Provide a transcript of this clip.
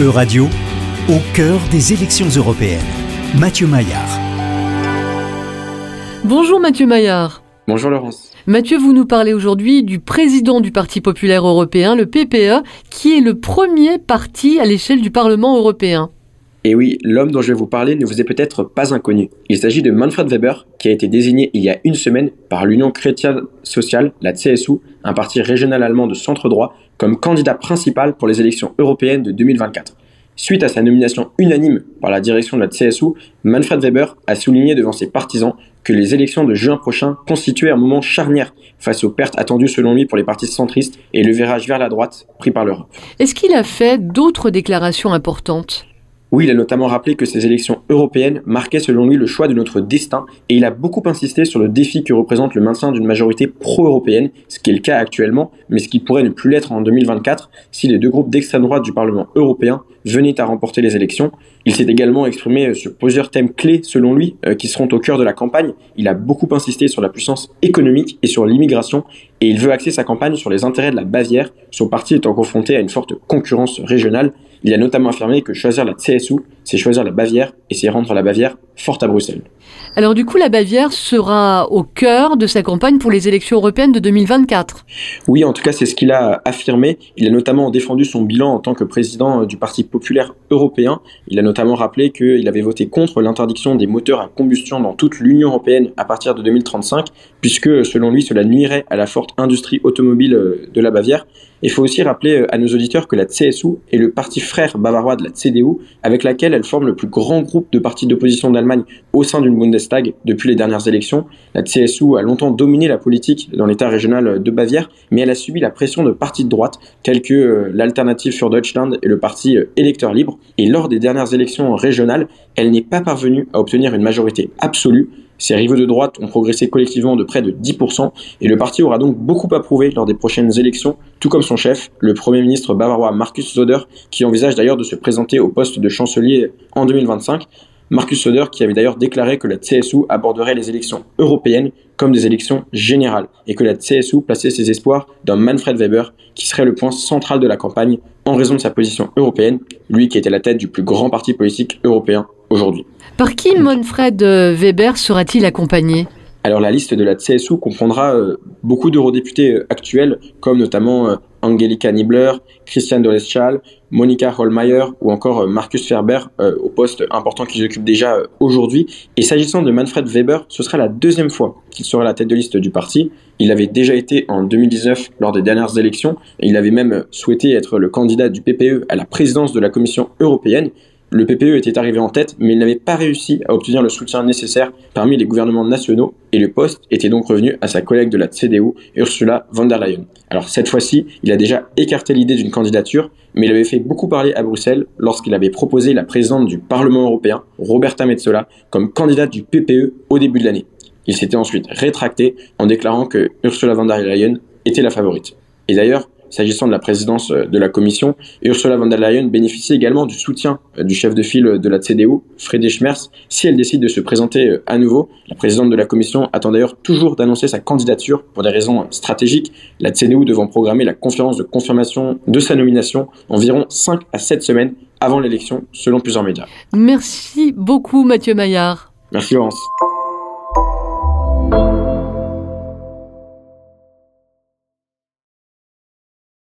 E-Radio, au cœur des élections européennes. Mathieu Maillard. Bonjour Mathieu Maillard. Bonjour Laurence. Mathieu, vous nous parlez aujourd'hui du président du Parti populaire européen, le PPE, qui est le premier parti à l'échelle du Parlement européen. Et oui, l'homme dont je vais vous parler ne vous est peut-être pas inconnu. Il s'agit de Manfred Weber, qui a été désigné il y a une semaine par l'Union chrétienne sociale, la CSU, un parti régional allemand de centre-droit, comme candidat principal pour les élections européennes de 2024. Suite à sa nomination unanime par la direction de la CSU, Manfred Weber a souligné devant ses partisans que les élections de juin prochain constituaient un moment charnière face aux pertes attendues selon lui pour les partis centristes et le virage vers la droite pris par l'Europe. Est-ce qu'il a fait d'autres déclarations importantes? Oui, il a notamment rappelé que ces élections européennes marquaient selon lui le choix de notre destin et il a beaucoup insisté sur le défi que représente le maintien d'une majorité pro-européenne, ce qui est le cas actuellement, mais ce qui pourrait ne plus l'être en 2024 si les deux groupes d'extrême droite du Parlement européen venaient à remporter les élections. Il s'est également exprimé sur plusieurs thèmes clés selon lui euh, qui seront au cœur de la campagne. Il a beaucoup insisté sur la puissance économique et sur l'immigration et il veut axer sa campagne sur les intérêts de la Bavière, son parti étant confronté à une forte concurrence régionale. Il a notamment affirmé que choisir la CSU, c'est choisir la Bavière et c'est rendre la Bavière forte à Bruxelles. Alors du coup, la Bavière sera au cœur de sa campagne pour les élections européennes de 2024. Oui, en tout cas, c'est ce qu'il a affirmé. Il a notamment défendu son bilan en tant que président du Parti populaire européen. Il a notamment rappelé qu'il avait voté contre l'interdiction des moteurs à combustion dans toute l'Union européenne à partir de 2035, puisque selon lui, cela nuirait à la forte industrie automobile euh, de la Bavière. Il faut aussi rappeler euh, à nos auditeurs que la CSU est le parti frère bavarois de la CDU, avec laquelle elle forme le plus grand groupe de partis d'opposition d'Allemagne au sein d'une Bundestag depuis les dernières élections. La CSU a longtemps dominé la politique dans l'État régional de Bavière, mais elle a subi la pression de partis de droite tels que euh, l'Alternative für Deutschland et le parti euh, Électeur Libre. Et lors des dernières élections régionales, elle n'est pas parvenue à obtenir une majorité absolue ses rivaux de droite ont progressé collectivement de près de 10% et le parti aura donc beaucoup à lors des prochaines élections, tout comme son chef, le Premier ministre bavarois Markus Söder, qui envisage d'ailleurs de se présenter au poste de chancelier en 2025. Markus Söder qui avait d'ailleurs déclaré que la CSU aborderait les élections européennes comme des élections générales et que la CSU plaçait ses espoirs dans Manfred Weber qui serait le point central de la campagne en raison de sa position européenne, lui qui était la tête du plus grand parti politique européen aujourd'hui. Par qui Manfred euh, Weber sera-t-il accompagné? Alors la liste de la CSU comprendra euh, beaucoup d'eurodéputés euh, actuels, comme notamment Angelika Niebler, Christian Doleschal, Monica Hollmeyer ou encore Marcus Ferber, au poste important qu'ils occupent déjà aujourd'hui. Et s'agissant de Manfred Weber, ce sera la deuxième fois qu'il sera la tête de liste du parti. Il avait déjà été en 2019 lors des dernières élections, et il avait même souhaité être le candidat du PPE à la présidence de la Commission européenne. Le PPE était arrivé en tête, mais il n'avait pas réussi à obtenir le soutien nécessaire parmi les gouvernements nationaux, et le poste était donc revenu à sa collègue de la CDU, Ursula von der Leyen. Alors cette fois-ci, il a déjà écarté l'idée d'une candidature, mais il avait fait beaucoup parler à Bruxelles lorsqu'il avait proposé la présidente du Parlement européen, Roberta Metsola, comme candidate du PPE au début de l'année. Il s'était ensuite rétracté en déclarant que Ursula von der Leyen était la favorite. Et d'ailleurs, S'agissant de la présidence euh, de la Commission, Ursula von der Leyen bénéficie également du soutien euh, du chef de file de la CDU, Friedrich Merz, si elle décide de se présenter euh, à nouveau. La présidente de la Commission attend d'ailleurs toujours d'annoncer sa candidature pour des raisons stratégiques, la CDU devant programmer la conférence de confirmation de sa nomination environ 5 à 7 semaines avant l'élection, selon plusieurs médias. Merci beaucoup Mathieu Maillard. Merci Laurence.